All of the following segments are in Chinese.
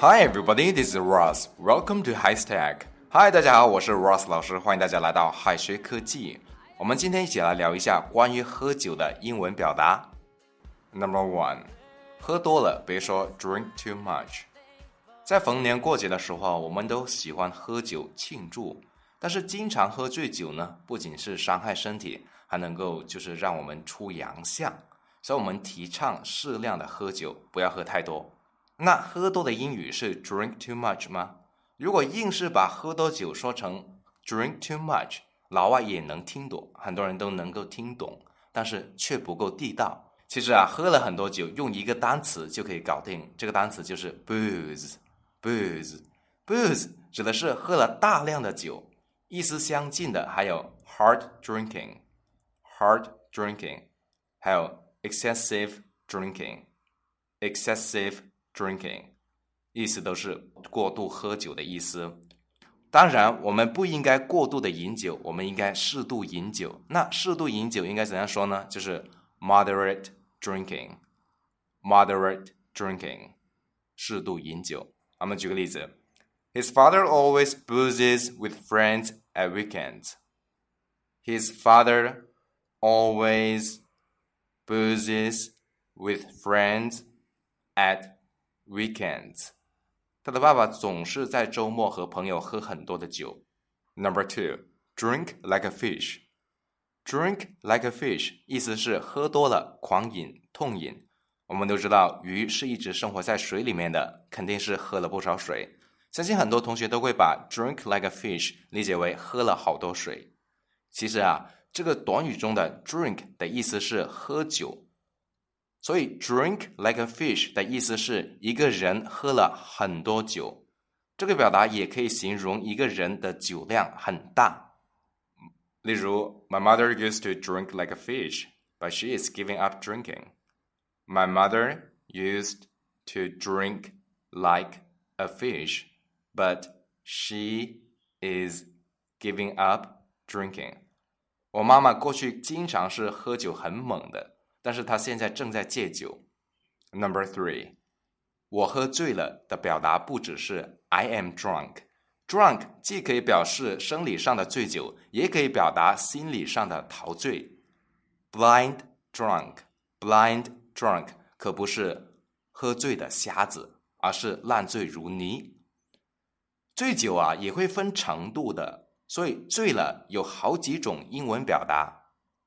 Hi everybody, this is Ross. Welcome to High Stack. Hi，大家好，我是 Ross 老师，欢迎大家来到海学科技。我们今天一起来聊一下关于喝酒的英文表达。Number one，喝多了，别说 drink too much。在逢年过节的时候，我们都喜欢喝酒庆祝。但是经常喝醉酒呢，不仅是伤害身体，还能够就是让我们出洋相。所以我们提倡适量的喝酒，不要喝太多。那喝多的英语是 drink too much 吗？如果硬是把喝多酒说成 drink too much，老外也能听懂，很多人都能够听懂，但是却不够地道。其实啊，喝了很多酒，用一个单词就可以搞定。这个单词就是 booze，booze，booze 指的是喝了大量的酒。意思相近的还有 hard drinking drinking，hard drinking，还有 excessive drinking，excessive drinking，意思都是过度喝酒的意思。当然，我们不应该过度的饮酒，我们应该适度饮酒。那适度饮酒应该怎样说呢？就是 moderate drinking，moderate drinking，适度饮酒。我们举个例子。His father always boozes with friends at weekends. His father always boozes with friends at weekends. 他的爸爸总是在周末和朋友喝很多的酒。Number two, drink like a fish. Drink like a fish 意思是喝多了狂饮痛饮。我们都知道，鱼是一直生活在水里面的，肯定是喝了不少水。相信很多同学都会把 drink like a fish 理解为喝了好多水。其实啊，这个短语中的 drink 的意思是喝酒，所以 drink like a fish 的意思是一个人喝了很多酒。这个表达也可以形容一个人的酒量很大。例如，My mother used to drink like a fish, but she is giving up drinking. My mother used to drink like a fish. But she is giving up drinking. 我妈妈过去经常是喝酒很猛的，但是她现在正在戒酒。Number three，我喝醉了的表达不只是 I am drunk。drunk 既可以表示生理上的醉酒，也可以表达心理上的陶醉。Blind drunk，blind drunk 可不是喝醉的瞎子，而是烂醉如泥。醉酒啊也会分程度的，所以醉了有好几种英文表达。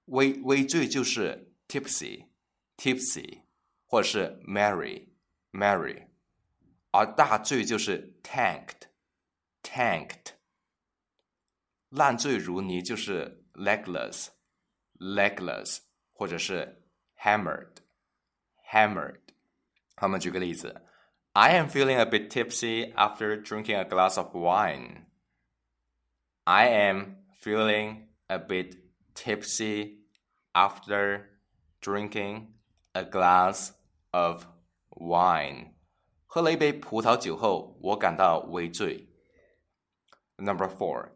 微微醉就是 tipsy，tipsy，或者是 merry，merry，而大醉就是 tanked，tanked。烂醉如泥就是 legless，legless，或者是 hammered，hammered。我们举个例子。I am feeling a bit tipsy after drinking a glass of wine. I am feeling a bit tipsy after drinking a glass of wine. 喝了一杯葡萄酒后，我感到微醉。Number four,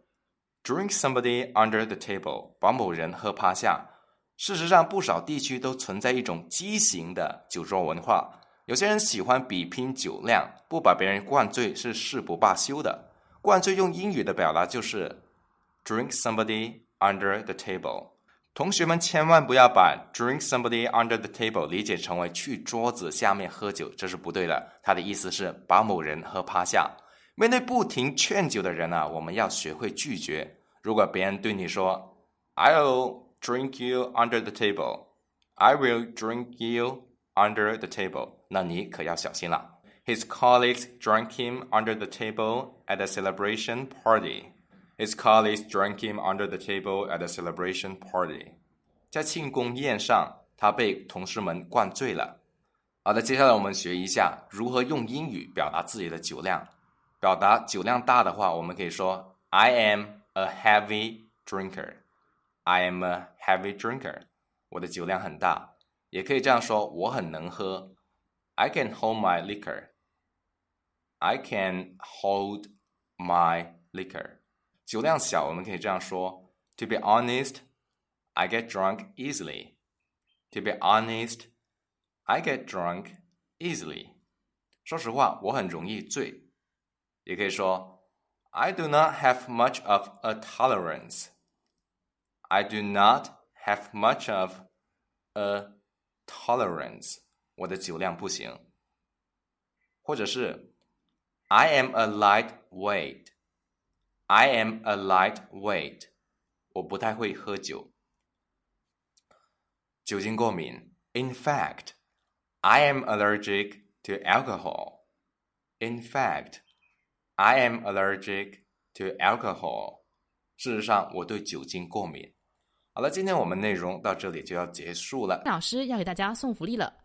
drink somebody under the table，把某人喝趴下。事实上，不少地区都存在一种畸形的酒桌文化。有些人喜欢比拼酒量，不把别人灌醉是誓不罢休的。灌醉用英语的表达就是 drink somebody under the table。同学们千万不要把 drink somebody under the table 理解成为去桌子下面喝酒，这是不对的。它的意思是把某人喝趴下。面对不停劝酒的人啊，我们要学会拒绝。如果别人对你说 "I'll drink you under the table", "I will drink you under the table"。那你可要小心了。His colleagues drank him under the table at a celebration party. His colleagues drank him under the table at a celebration party. 在庆功宴上，他被同事们灌醉了。好的，接下来我们学一下如何用英语表达自己的酒量。表达酒量大的话，我们可以说 I am a heavy drinker. I am a heavy drinker. 我的酒量很大。也可以这样说，我很能喝。I can hold my liquor. I can hold my liquor. 酒量小，我们可以这样说：To be honest, I get drunk easily. To be honest, I get drunk easily. 说实话，我很容易醉。也可以说，I do not have much of a tolerance. I do not have much of a tolerance. 我的酒量不行。或者是，I am a lightweight. I am a lightweight. 我不太会喝酒。酒精过敏。In fact, I am allergic to alcohol. In fact, I am allergic to alcohol. 事实上，我对酒精过敏。好了，今天我们内容到这里就要结束了。老师要给大家送福利了，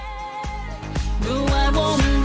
Do I want